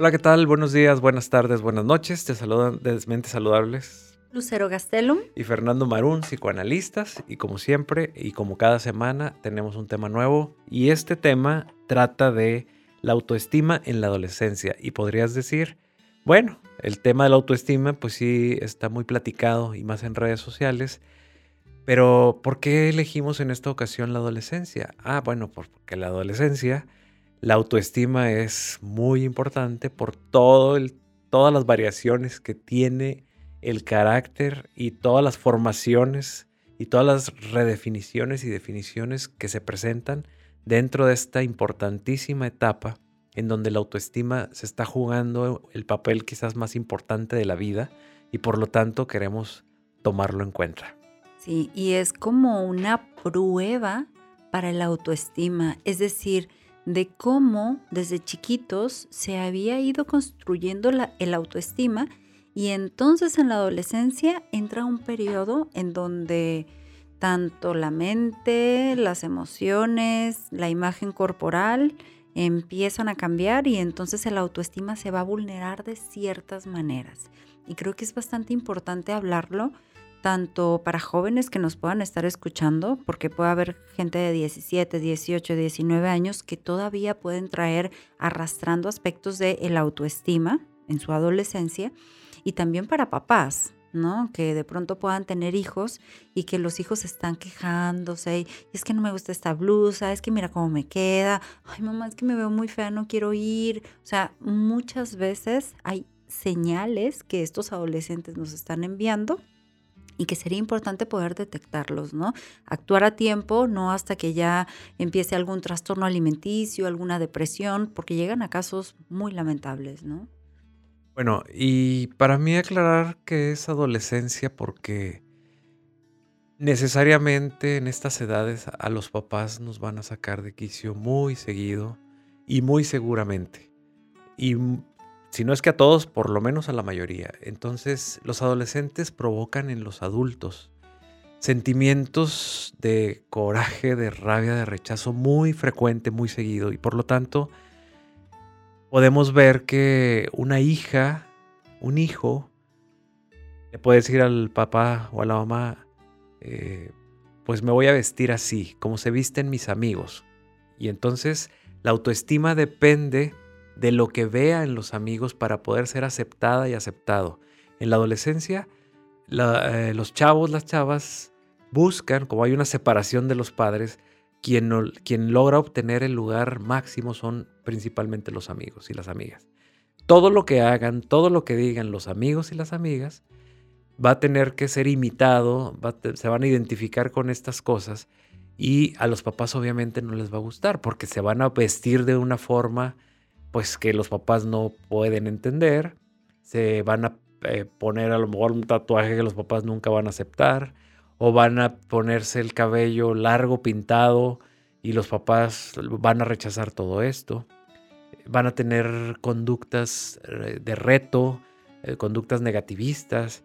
Hola, ¿qué tal? Buenos días, buenas tardes, buenas noches. Te saludan desde Mentes Saludables. Lucero Gastelum. Y Fernando Marún, psicoanalistas. Y como siempre, y como cada semana, tenemos un tema nuevo. Y este tema trata de la autoestima en la adolescencia. Y podrías decir, bueno, el tema de la autoestima, pues sí, está muy platicado y más en redes sociales. Pero, ¿por qué elegimos en esta ocasión la adolescencia? Ah, bueno, porque la adolescencia la autoestima es muy importante por todo todas las variaciones que tiene el carácter y todas las formaciones y todas las redefiniciones y definiciones que se presentan dentro de esta importantísima etapa en donde la autoestima se está jugando el papel quizás más importante de la vida y por lo tanto queremos tomarlo en cuenta. Sí, y es como una prueba para la autoestima, es decir, de cómo desde chiquitos se había ido construyendo la, el autoestima y entonces en la adolescencia entra un periodo en donde tanto la mente, las emociones, la imagen corporal empiezan a cambiar y entonces el autoestima se va a vulnerar de ciertas maneras. Y creo que es bastante importante hablarlo tanto para jóvenes que nos puedan estar escuchando, porque puede haber gente de 17, 18, 19 años que todavía pueden traer arrastrando aspectos de el autoestima en su adolescencia, y también para papás, ¿no? Que de pronto puedan tener hijos y que los hijos están quejándose, y es que no me gusta esta blusa, es que mira cómo me queda, ay mamá, es que me veo muy fea, no quiero ir. O sea, muchas veces hay señales que estos adolescentes nos están enviando y que sería importante poder detectarlos, ¿no? Actuar a tiempo, no hasta que ya empiece algún trastorno alimenticio, alguna depresión, porque llegan a casos muy lamentables, ¿no? Bueno, y para mí aclarar que es adolescencia porque necesariamente en estas edades a los papás nos van a sacar de quicio muy seguido y muy seguramente. Y si no es que a todos, por lo menos a la mayoría. Entonces los adolescentes provocan en los adultos sentimientos de coraje, de rabia, de rechazo muy frecuente, muy seguido. Y por lo tanto, podemos ver que una hija, un hijo, le puede decir al papá o a la mamá, eh, pues me voy a vestir así, como se visten mis amigos. Y entonces la autoestima depende de lo que vea en los amigos para poder ser aceptada y aceptado. En la adolescencia, eh, los chavos, las chavas buscan, como hay una separación de los padres, quien, quien logra obtener el lugar máximo son principalmente los amigos y las amigas. Todo lo que hagan, todo lo que digan los amigos y las amigas, va a tener que ser imitado, se van a identificar con estas cosas y a los papás obviamente no les va a gustar porque se van a vestir de una forma pues que los papás no pueden entender, se van a eh, poner a lo mejor un tatuaje que los papás nunca van a aceptar, o van a ponerse el cabello largo pintado y los papás van a rechazar todo esto, van a tener conductas eh, de reto, eh, conductas negativistas,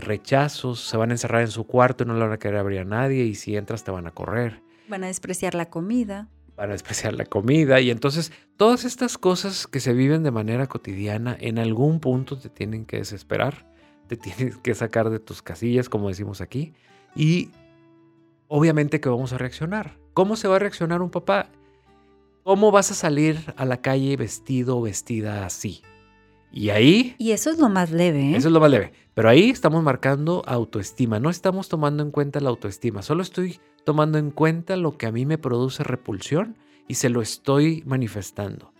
rechazos, se van a encerrar en su cuarto y no le van a querer abrir a nadie y si entras te van a correr. Van a despreciar la comida para despreciar la comida y entonces todas estas cosas que se viven de manera cotidiana en algún punto te tienen que desesperar, te tienes que sacar de tus casillas como decimos aquí y obviamente que vamos a reaccionar. ¿Cómo se va a reaccionar un papá? ¿Cómo vas a salir a la calle vestido o vestida así? Y ahí... Y eso es lo más leve. ¿eh? Eso es lo más leve. Pero ahí estamos marcando autoestima. No estamos tomando en cuenta la autoestima. Solo estoy tomando en cuenta lo que a mí me produce repulsión y se lo estoy manifestando.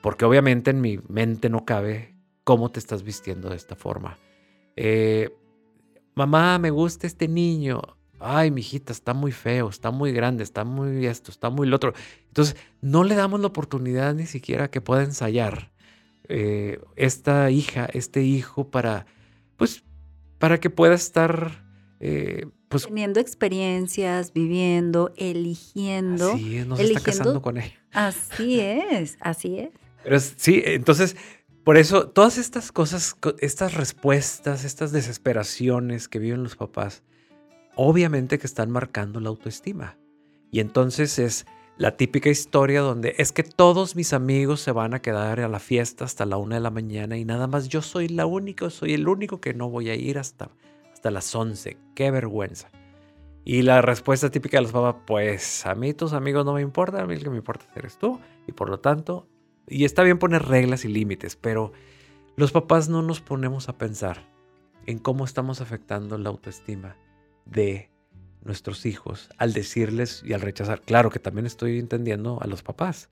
Porque obviamente en mi mente no cabe cómo te estás vistiendo de esta forma. Eh, mamá, me gusta este niño. Ay, mi hijita, está muy feo, está muy grande, está muy esto, está muy lo otro. Entonces, no le damos la oportunidad ni siquiera que pueda ensayar eh, esta hija, este hijo, para, pues, para que pueda estar eh, pues, teniendo experiencias, viviendo, eligiendo. Así es, no se está casando con ella. Así es, así es. Pero sí, entonces, por eso, todas estas cosas, estas respuestas, estas desesperaciones que viven los papás, obviamente que están marcando la autoestima. Y entonces es la típica historia donde es que todos mis amigos se van a quedar a la fiesta hasta la una de la mañana y nada más yo soy la única, soy el único que no voy a ir hasta, hasta las once. Qué vergüenza. Y la respuesta típica de los papás, pues a mí tus amigos no me importan, a mí el que me importa eres tú. Y por lo tanto, y está bien poner reglas y límites, pero los papás no nos ponemos a pensar en cómo estamos afectando la autoestima de nuestros hijos al decirles y al rechazar. Claro que también estoy entendiendo a los papás,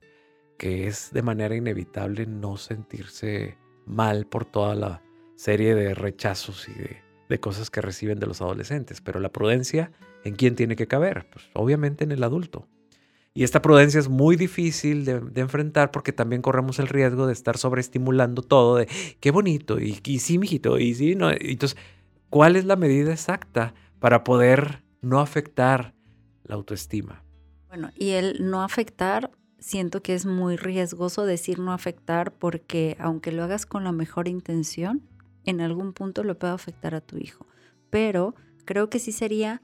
que es de manera inevitable no sentirse mal por toda la serie de rechazos y de, cosas que reciben de los adolescentes. Pero la prudencia, ¿en quién tiene que caber? Pues obviamente en el adulto. Y esta prudencia es muy difícil de, enfrentar porque también corremos el riesgo de estar sobreestimulando todo de qué bonito y, y sí, mijito, y sí, no. Entonces, ¿cuál es la medida exacta para poder no afectar la autoestima. Bueno, y el no afectar, siento que es muy riesgoso decir no afectar porque aunque lo hagas con la mejor intención, en algún punto lo puede afectar a tu hijo. Pero creo que sí sería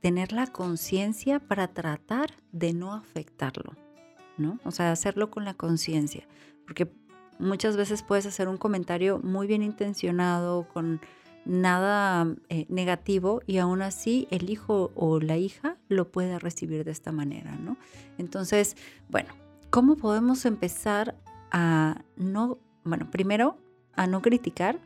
tener la conciencia para tratar de no afectarlo, ¿no? O sea, hacerlo con la conciencia, porque muchas veces puedes hacer un comentario muy bien intencionado, con nada eh, negativo y aún así el hijo o la hija lo puede recibir de esta manera, ¿no? Entonces, bueno, ¿cómo podemos empezar a no, bueno, primero, a no criticar?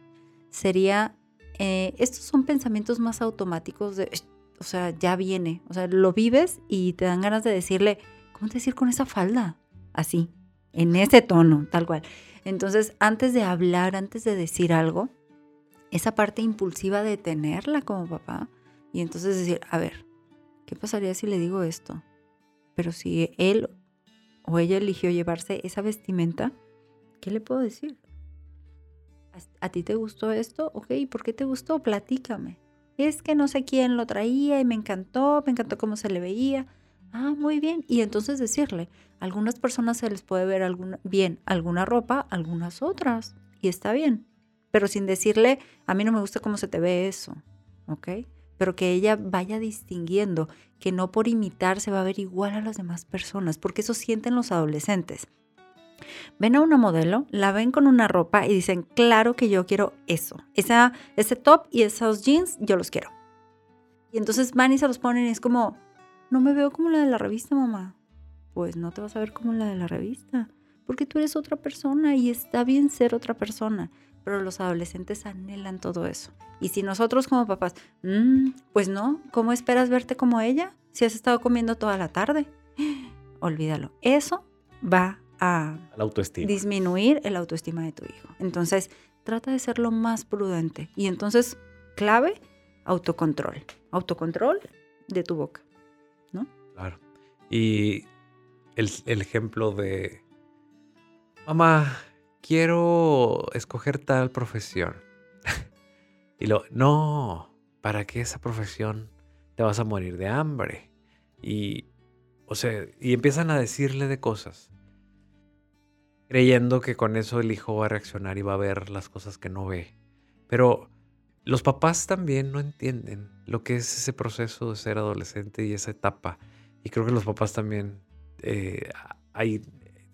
Sería, eh, estos son pensamientos más automáticos de, o sea, ya viene, o sea, lo vives y te dan ganas de decirle, ¿cómo te decir con esa falda? Así, en ese tono, tal cual. Entonces, antes de hablar, antes de decir algo, esa parte impulsiva de tenerla como papá y entonces decir, a ver, ¿qué pasaría si le digo esto? Pero si él o ella eligió llevarse esa vestimenta, ¿qué le puedo decir? ¿A ti te gustó esto? Ok, ¿por qué te gustó? Platícame. Es que no sé quién lo traía y me encantó, me encantó cómo se le veía. Ah, muy bien. Y entonces decirle, algunas personas se les puede ver bien alguna ropa, algunas otras. Y está bien pero sin decirle, a mí no me gusta cómo se te ve eso, ¿ok? Pero que ella vaya distinguiendo que no por imitar se va a ver igual a las demás personas, porque eso sienten los adolescentes. Ven a una modelo, la ven con una ropa y dicen, claro que yo quiero eso, esa, ese top y esos jeans, yo los quiero. Y entonces van y se los ponen y es como, no me veo como la de la revista, mamá. Pues no te vas a ver como la de la revista, porque tú eres otra persona y está bien ser otra persona pero los adolescentes anhelan todo eso. Y si nosotros como papás, mm, pues no, ¿cómo esperas verte como ella si has estado comiendo toda la tarde? Olvídalo. Eso va a disminuir el autoestima de tu hijo. Entonces, trata de ser lo más prudente. Y entonces, clave, autocontrol. Autocontrol de tu boca, ¿no? Claro. Y el, el ejemplo de, mamá, quiero escoger tal profesión. y lo, no, ¿para qué esa profesión? Te vas a morir de hambre. Y, o sea, y empiezan a decirle de cosas, creyendo que con eso el hijo va a reaccionar y va a ver las cosas que no ve. Pero los papás también no entienden lo que es ese proceso de ser adolescente y esa etapa. Y creo que los papás también eh,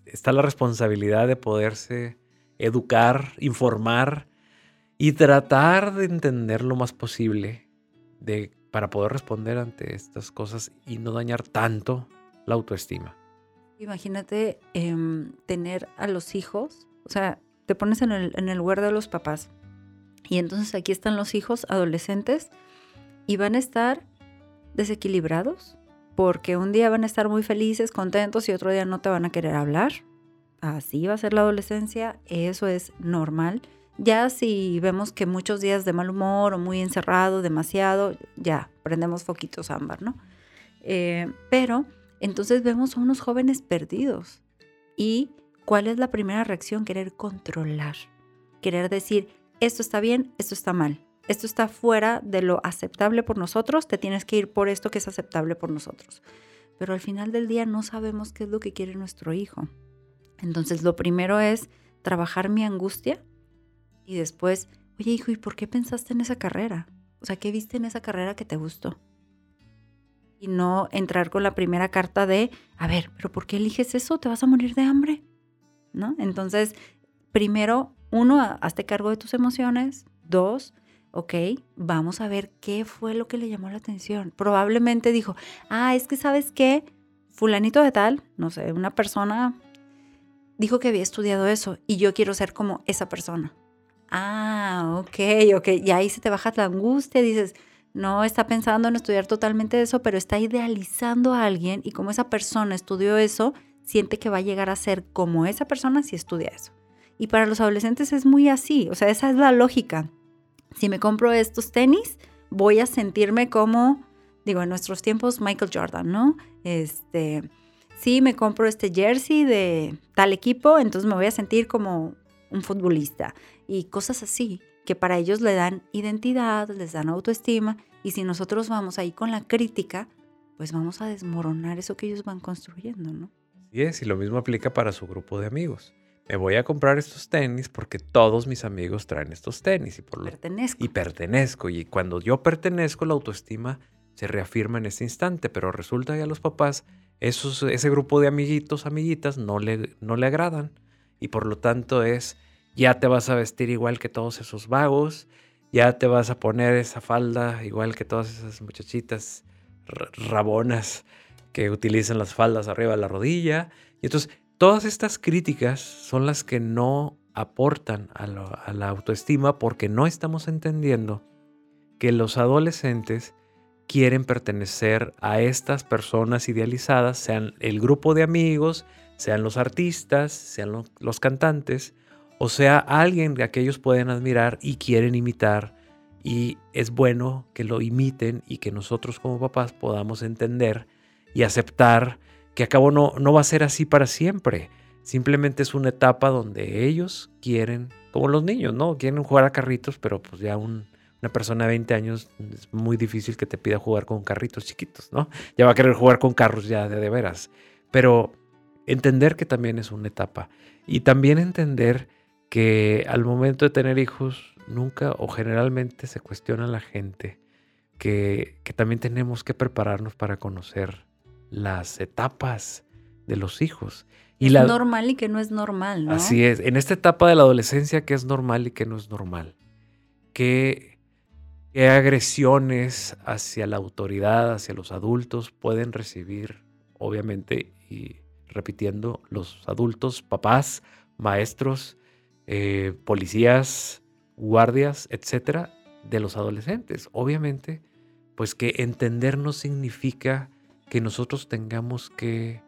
está la responsabilidad de poderse educar, informar y tratar de entender lo más posible de, para poder responder ante estas cosas y no dañar tanto la autoestima. Imagínate em, tener a los hijos, o sea, te pones en el, en el lugar de los papás y entonces aquí están los hijos adolescentes y van a estar desequilibrados porque un día van a estar muy felices, contentos y otro día no te van a querer hablar así va a ser la adolescencia, eso es normal. Ya si vemos que muchos días de mal humor o muy encerrado, demasiado, ya prendemos foquitos ámbar, ¿no? Eh, pero entonces vemos a unos jóvenes perdidos. ¿Y cuál es la primera reacción? Querer controlar. Querer decir, esto está bien, esto está mal. Esto está fuera de lo aceptable por nosotros, te tienes que ir por esto que es aceptable por nosotros. Pero al final del día no sabemos qué es lo que quiere nuestro hijo. Entonces, lo primero es trabajar mi angustia y después, oye hijo, ¿y por qué pensaste en esa carrera? O sea, ¿qué viste en esa carrera que te gustó? Y no entrar con la primera carta de, a ver, pero ¿por qué eliges eso? ¿Te vas a morir de hambre? ¿No? Entonces, primero, uno, hazte cargo de tus emociones. Dos, ok, vamos a ver qué fue lo que le llamó la atención. Probablemente dijo, ah, es que sabes qué, fulanito de tal, no sé, una persona dijo que había estudiado eso y yo quiero ser como esa persona. Ah, ok, ok. Y ahí se te baja la angustia, dices, no está pensando en estudiar totalmente eso, pero está idealizando a alguien y como esa persona estudió eso, siente que va a llegar a ser como esa persona si estudia eso. Y para los adolescentes es muy así, o sea, esa es la lógica. Si me compro estos tenis, voy a sentirme como, digo, en nuestros tiempos Michael Jordan, ¿no? Este, si me compro este jersey de tal equipo, entonces me voy a sentir como un futbolista y cosas así que para ellos le dan identidad, les dan autoestima y si nosotros vamos ahí con la crítica, pues vamos a desmoronar eso que ellos van construyendo, ¿no? Así es, y lo mismo aplica para su grupo de amigos. Me voy a comprar estos tenis porque todos mis amigos traen estos tenis y por lo pertenezco. y pertenezco y cuando yo pertenezco la autoestima se reafirma en ese instante, pero resulta que a los papás esos, ese grupo de amiguitos, amiguitas no le, no le agradan y por lo tanto es ya te vas a vestir igual que todos esos vagos, ya te vas a poner esa falda igual que todas esas muchachitas rabonas que utilizan las faldas arriba de la rodilla. Y entonces, todas estas críticas son las que no aportan a, a la autoestima porque no estamos entendiendo que los adolescentes quieren pertenecer a estas personas idealizadas, sean el grupo de amigos, sean los artistas, sean los cantantes, o sea, alguien que ellos pueden admirar y quieren imitar. Y es bueno que lo imiten y que nosotros como papás podamos entender y aceptar que a cabo no, no va a ser así para siempre. Simplemente es una etapa donde ellos quieren, como los niños, ¿no? Quieren jugar a carritos, pero pues ya una persona de 20 años es muy difícil que te pida jugar con carritos chiquitos, ¿no? Ya va a querer jugar con carros ya de, de veras. Pero entender que también es una etapa. Y también entender que al momento de tener hijos nunca o generalmente se cuestiona la gente que, también tenemos que prepararnos para conocer las etapas de los hijos. Y es la, normal y que no es normal, ¿no? Así es. En esta etapa de la adolescencia, ¿qué es normal y qué no es normal? ¿Qué, ¿Qué agresiones hacia la autoridad, hacia los adultos pueden recibir, obviamente, y repitiendo, los adultos, papás, maestros, eh, policías, guardias, etcétera, de los adolescentes. Obviamente, pues que entender no significa que nosotros tengamos que,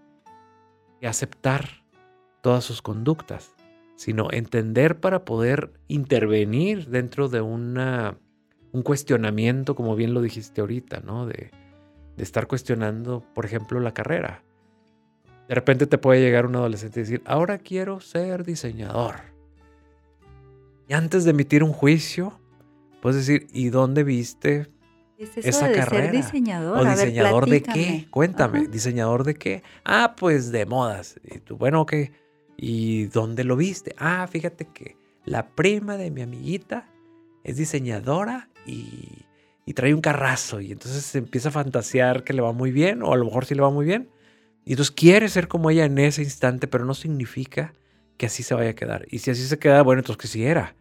aceptar todas sus conductas, sino entender para poder intervenir dentro de una, un cuestionamiento, como bien lo dijiste ahorita, ¿no? De, de estar cuestionando, por ejemplo, la carrera. De repente te puede llegar un adolescente y decir, ahora quiero ser diseñador. Y antes de emitir un juicio, puedes decir, ¿y dónde viste esa carrera? diseñador. ¿O diseñador de qué? Cuéntame, ¿diseñador de qué? Ah, pues de modas. Y tú, bueno, ok. ¿Y dónde lo viste? Ah, fíjate que la prima de mi amiguita es diseñadora y, y trae un carrazo. Y entonces se empieza a fantasear que le va muy bien, o a lo mejor sí le va muy bien. Y entonces quiere ser como ella en ese instante, pero no significa que así se vaya a quedar. Y si así se queda, bueno, entonces que sí era.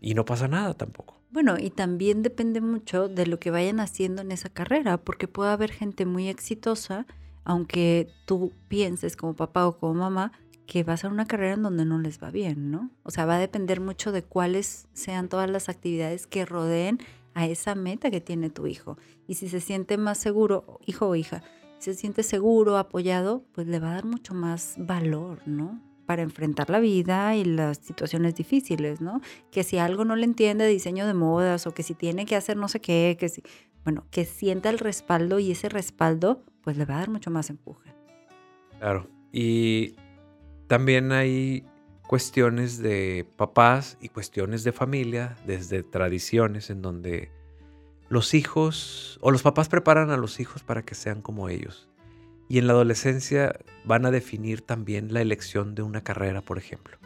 Y no pasa nada tampoco. Bueno, y también depende mucho de lo que vayan haciendo en esa carrera, porque puede haber gente muy exitosa, aunque tú pienses como papá o como mamá que va a ser una carrera en donde no les va bien, ¿no? O sea, va a depender mucho de cuáles sean todas las actividades que rodeen a esa meta que tiene tu hijo. Y si se siente más seguro, hijo o hija, si se siente seguro, apoyado, pues le va a dar mucho más valor, ¿no? Para enfrentar la vida y las situaciones difíciles, ¿no? Que si algo no le entiende de diseño de modas o que si tiene que hacer no sé qué, que si, bueno, que sienta el respaldo y ese respaldo pues le va a dar mucho más empuje. Claro, y también hay cuestiones de papás y cuestiones de familia, desde tradiciones en donde los hijos o los papás preparan a los hijos para que sean como ellos. Y en la adolescencia van a definir también la elección de una carrera, por ejemplo.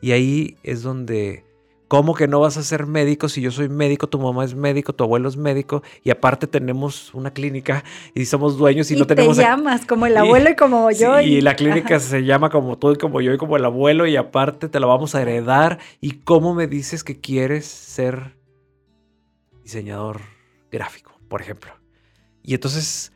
Y ahí es donde ¿Cómo que no vas a ser médico si yo soy médico, tu mamá es médico, tu abuelo es médico y aparte tenemos una clínica y somos dueños y, no tenemos... te llamas como el abuelo y, como yo. y, la clínica se llama como tú y como yo y como el abuelo y aparte te la vamos a heredar. ¿Y cómo me dices que quieres ser diseñador gráfico, por ejemplo? Y entonces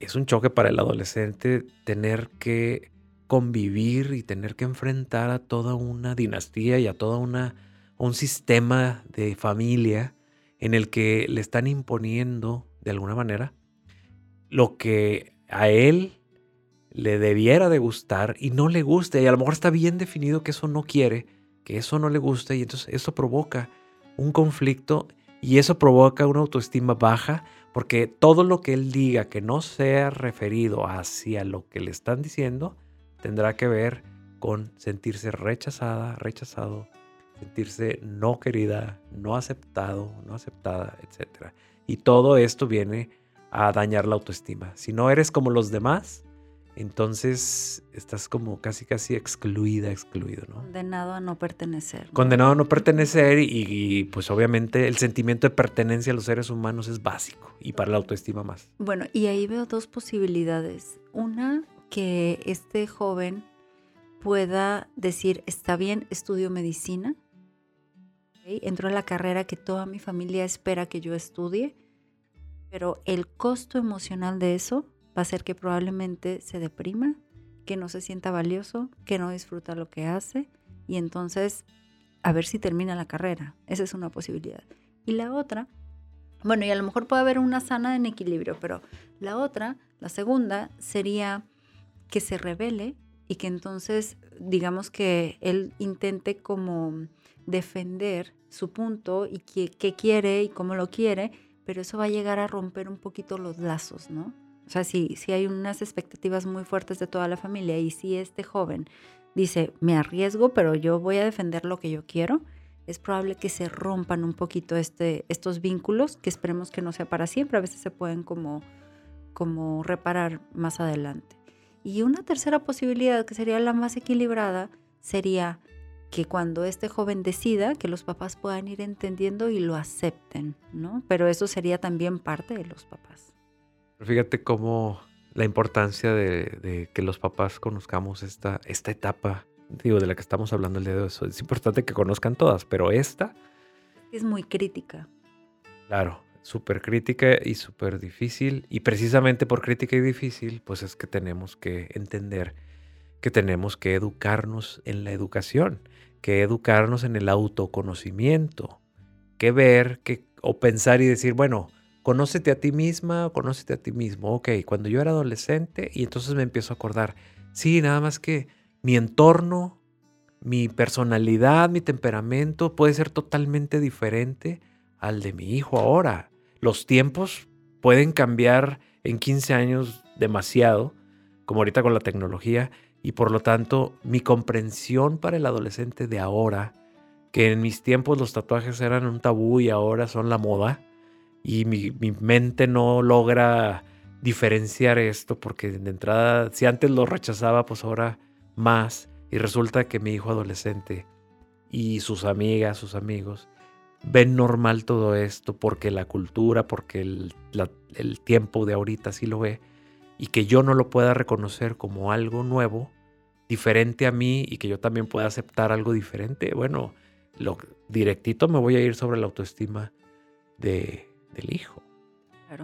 es un choque para el adolescente tener que convivir y tener que enfrentar a toda una dinastía y a toda una un sistema de familia en el que le están imponiendo de alguna manera lo que a él le debiera de gustar y no le gusta y a lo mejor está bien definido que eso no quiere, que eso no le gusta y entonces eso provoca un conflicto y eso provoca una autoestima baja porque todo lo que él diga que no sea referido hacia lo que le están diciendo tendrá que ver con sentirse rechazada, rechazado, sentirse no querida, no aceptado, no aceptada, etc. Y todo esto viene a dañar la autoestima. Si no eres como los demás, entonces estás como casi casi excluida, excluido, ¿no? Condenado a no pertenecer. Condenado a no pertenecer y, pues obviamente el sentimiento de pertenencia a los seres humanos es básico y para la autoestima más. Bueno, y ahí veo dos posibilidades. Una, que este joven pueda decir, está bien, estudio medicina, Entro a la carrera que toda mi familia espera que yo estudie, pero el costo emocional de eso va a ser que probablemente se deprima, que no se sienta valioso, que no disfruta lo que hace y entonces a ver si termina la carrera. Esa es una posibilidad. Y la otra, bueno, y a lo mejor puede haber una sana en equilibrio, pero la otra, la segunda, sería que se revele y que entonces digamos que él intente como defender su punto y qué, quiere y cómo lo quiere, pero eso va a llegar a romper un poquito los lazos, ¿no? O sea, si, si hay unas expectativas muy fuertes de toda la familia y si este joven dice, me arriesgo, pero yo voy a defender lo que yo quiero, es probable que se rompan un poquito este, estos vínculos, que esperemos que no sea para siempre, a veces se pueden como, como reparar más adelante. Y una tercera posibilidad, que sería la más equilibrada, sería que cuando este joven decida, que los papás puedan ir entendiendo y lo acepten, ¿no? Pero eso sería también parte de los papás. Fíjate cómo la importancia de, que los papás conozcamos esta, esta etapa, digo, de la que estamos hablando el día de hoy. Es importante que conozcan todas, pero esta... Es muy crítica. Claro, súper crítica y súper difícil. Y precisamente por crítica y difícil, pues es que tenemos que entender que tenemos que educarnos en la educación, que educarnos en el autoconocimiento, que ver que, o pensar y decir, bueno, conócete a ti misma conócete a ti mismo. Ok, cuando yo era adolescente y entonces me empiezo a acordar, sí, nada más que mi entorno, mi personalidad, mi temperamento puede ser totalmente diferente al de mi hijo ahora. Los tiempos pueden cambiar en 15 años demasiado, como ahorita con la tecnología, y por lo tanto mi comprensión para el adolescente de ahora, que en mis tiempos los tatuajes eran un tabú y ahora son la moda, y mi, mente no logra diferenciar esto porque de entrada, si antes lo rechazaba, pues ahora más, y resulta que mi hijo adolescente y sus amigas, sus amigos, ven normal todo esto porque la cultura, porque el, el tiempo de ahorita sí lo ve, y que yo no lo pueda reconocer como algo nuevo, diferente a mí y que yo también pueda aceptar algo diferente, bueno, lo directito me voy a ir sobre la autoestima de, del hijo.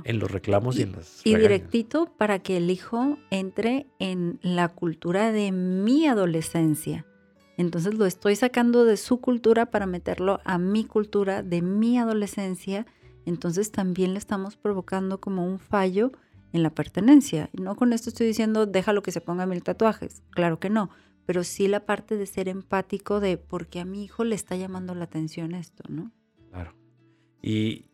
En los reclamos y, en las. Y directito para que el hijo entre en la cultura de mi adolescencia. Entonces lo estoy sacando de su cultura para meterlo a mi cultura de mi adolescencia. Entonces también le estamos provocando como un fallo en la pertenencia. Y no con esto estoy diciendo, déjalo que se ponga mil tatuajes. Claro que no. Pero sí la parte de ser empático de porque a mi hijo le está llamando la atención esto, ¿no? Claro. Y,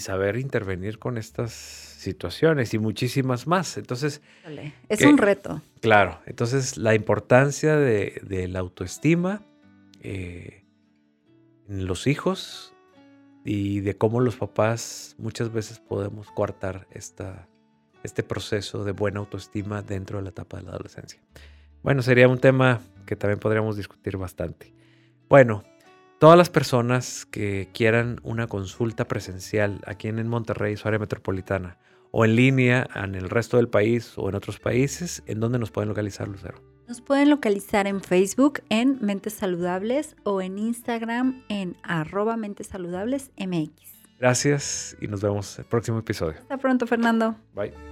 saber intervenir con estas situaciones y muchísimas más. Entonces... Es un reto. Claro. Entonces la importancia de, la autoestima eh, en los hijos y de cómo los papás muchas veces podemos coartar esta, este proceso de buena autoestima dentro de la etapa de la adolescencia. Bueno, sería un tema que también podríamos discutir bastante. Bueno, Todas las personas que quieran una consulta presencial aquí en Monterrey, su área metropolitana, o en línea en el resto del país o en otros países, ¿en dónde nos pueden localizar, Lucero? Nos pueden localizar en Facebook en Mentes Saludables o en Instagram en arroba Mentes Saludables MX. Gracias y nos vemos en el próximo episodio. Hasta pronto, Fernando. Bye.